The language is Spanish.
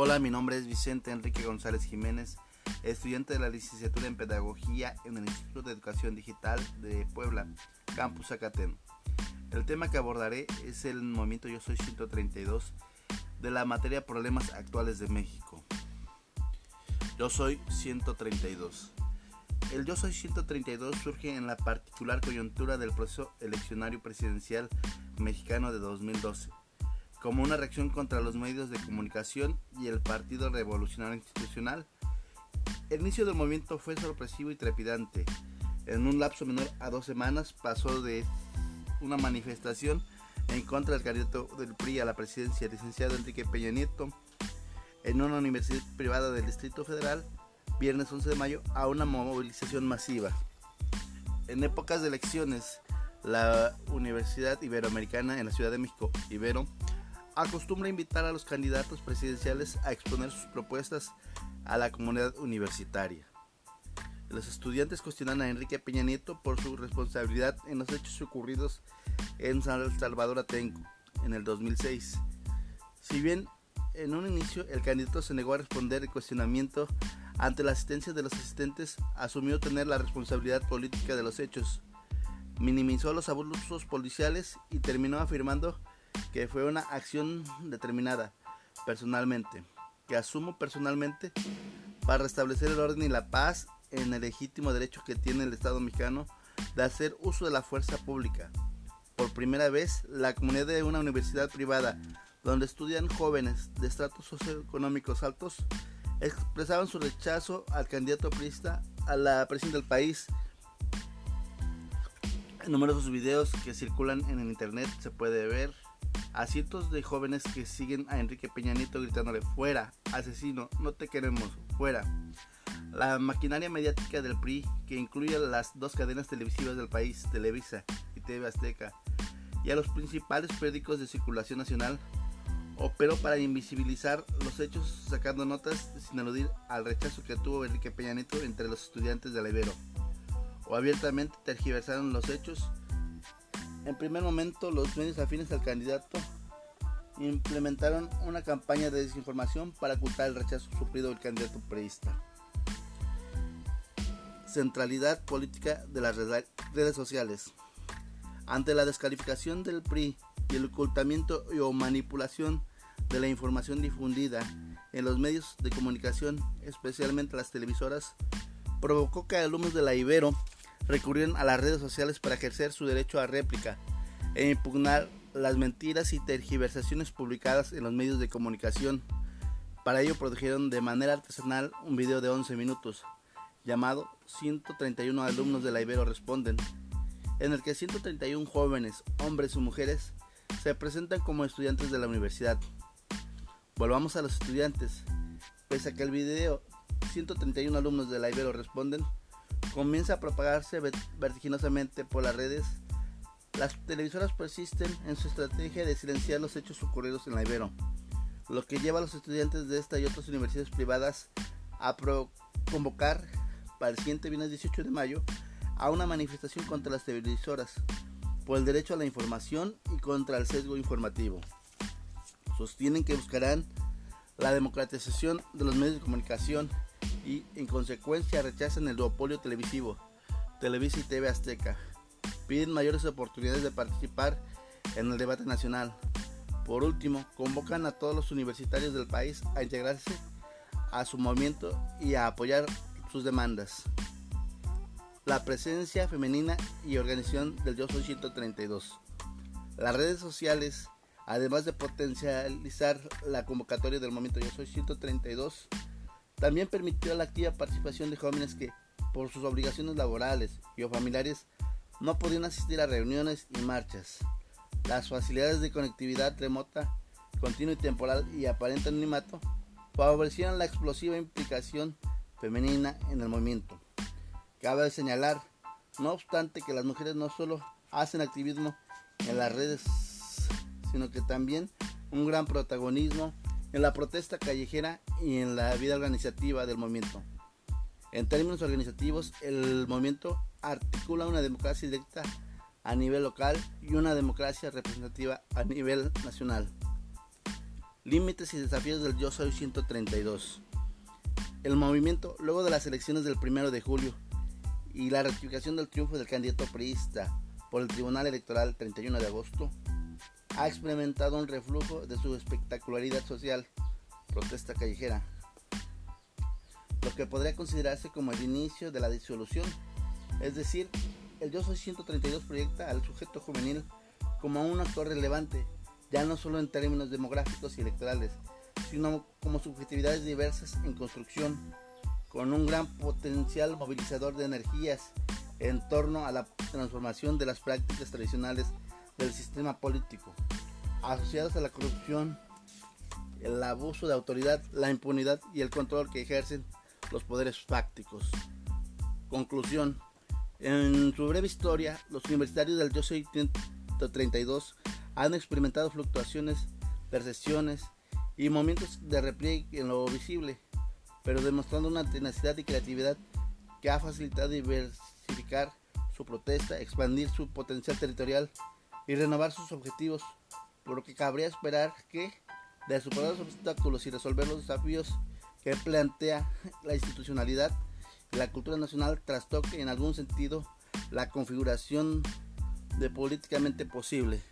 Hola, mi nombre es Vicente Enrique González Jiménez, estudiante de la licenciatura en Pedagogía en el Instituto de Educación Digital de Puebla, Campus Acatén. El tema que abordaré es el movimiento Yo Soy 132 de la materia Problemas Actuales de México. Yo Soy 132. El Yo Soy 132 surge en la particular coyuntura del proceso eleccionario presidencial mexicano de 2012 como una reacción contra los medios de comunicación y el Partido Revolucionario Institucional. El inicio del movimiento fue sorpresivo y trepidante. En un lapso menor a dos semanas pasó de una manifestación en contra del candidato del PRI a la presidencia, el licenciado Enrique Peña Nieto, en una universidad privada del Distrito Federal, viernes 11 de mayo, a una movilización masiva. En épocas de elecciones, la Universidad Iberoamericana en la Ciudad de México, Ibero, acostumbra invitar a los candidatos presidenciales a exponer sus propuestas a la comunidad universitaria. Los estudiantes cuestionan a Enrique Peña Nieto por su responsabilidad en los hechos ocurridos en San Salvador Atenco en el 2006. Si bien en un inicio el candidato se negó a responder el cuestionamiento ante la asistencia de los asistentes, asumió tener la responsabilidad política de los hechos, minimizó los abusos policiales y terminó afirmando que fue una acción determinada personalmente, que asumo personalmente para restablecer el orden y la paz en el legítimo derecho que tiene el Estado mexicano de hacer uso de la fuerza pública. Por primera vez, la comunidad de una universidad privada donde estudian jóvenes de estratos socioeconómicos altos expresaban su rechazo al candidato priista a la presidencia del país. En numerosos videos que circulan en el internet se puede ver a cientos de jóvenes que siguen a Enrique Peña Nieto gritándole fuera, asesino, no te queremos, fuera. La maquinaria mediática del PRI, que incluye las dos cadenas televisivas del país, Televisa y TV Azteca, y a los principales periódicos de circulación nacional, operó para invisibilizar los hechos sacando notas sin aludir al rechazo que tuvo Enrique Peña Nieto entre los estudiantes de la Ibero, o abiertamente tergiversaron los hechos en primer momento, los medios afines al candidato implementaron una campaña de desinformación para ocultar el rechazo sufrido del candidato preista. Centralidad política de las redes sociales. Ante la descalificación del PRI y el ocultamiento o manipulación de la información difundida en los medios de comunicación, especialmente las televisoras, provocó que alumnos de la Ibero recurrieron a las redes sociales para ejercer su derecho a réplica e impugnar las mentiras y tergiversaciones publicadas en los medios de comunicación. Para ello produjeron de manera artesanal un video de 11 minutos llamado 131 alumnos de la Ibero responden, en el que 131 jóvenes, hombres y mujeres, se presentan como estudiantes de la universidad. Volvamos a los estudiantes. Pese a que el video 131 alumnos de la Ibero responden comienza a propagarse vertiginosamente por las redes, las televisoras persisten en su estrategia de silenciar los hechos ocurridos en la Ibero, lo que lleva a los estudiantes de esta y otras universidades privadas a convocar para el siguiente viernes 18 de mayo a una manifestación contra las televisoras por el derecho a la información y contra el sesgo informativo. Sostienen que buscarán la democratización de los medios de comunicación y en consecuencia rechazan el duopolio televisivo, Televisa y TV Azteca. Piden mayores oportunidades de participar en el debate nacional. Por último, convocan a todos los universitarios del país a integrarse a su movimiento y a apoyar sus demandas. La presencia femenina y organización del Yo Soy 132. Las redes sociales, además de potencializar la convocatoria del movimiento Yo Soy 132, también permitió la activa participación de jóvenes que, por sus obligaciones laborales y o familiares, no podían asistir a reuniones y marchas. Las facilidades de conectividad remota, continua y temporal y aparente anonimato favorecieron la explosiva implicación femenina en el movimiento. Cabe señalar, no obstante, que las mujeres no solo hacen activismo en las redes, sino que también un gran protagonismo en la protesta callejera y en la vida organizativa del movimiento. En términos organizativos, el movimiento articula una democracia directa a nivel local y una democracia representativa a nivel nacional. Límites y desafíos del Yo Soy 132. El movimiento, luego de las elecciones del 1 de julio y la ratificación del triunfo del candidato priista por el Tribunal Electoral 31 de agosto, ha experimentado un reflujo de su espectacularidad social, protesta callejera, lo que podría considerarse como el inicio de la disolución, es decir, el Yo Soy 132 proyecta al sujeto juvenil como un actor relevante, ya no solo en términos demográficos y electorales, sino como subjetividades diversas en construcción, con un gran potencial movilizador de energías en torno a la transformación de las prácticas tradicionales del sistema político, asociadas a la corrupción, el abuso de autoridad, la impunidad y el control que ejercen los poderes fácticos. Conclusión. En su breve historia, los universitarios del Yo 132 han experimentado fluctuaciones, percepciones y momentos de repliegue en lo visible, pero demostrando una tenacidad y creatividad que ha facilitado diversificar su protesta, expandir su potencial territorial y renovar sus objetivos, por lo que cabría esperar que, de superar los obstáculos y resolver los desafíos que plantea la institucionalidad la cultura nacional, trastoque en algún sentido la configuración de políticamente posible.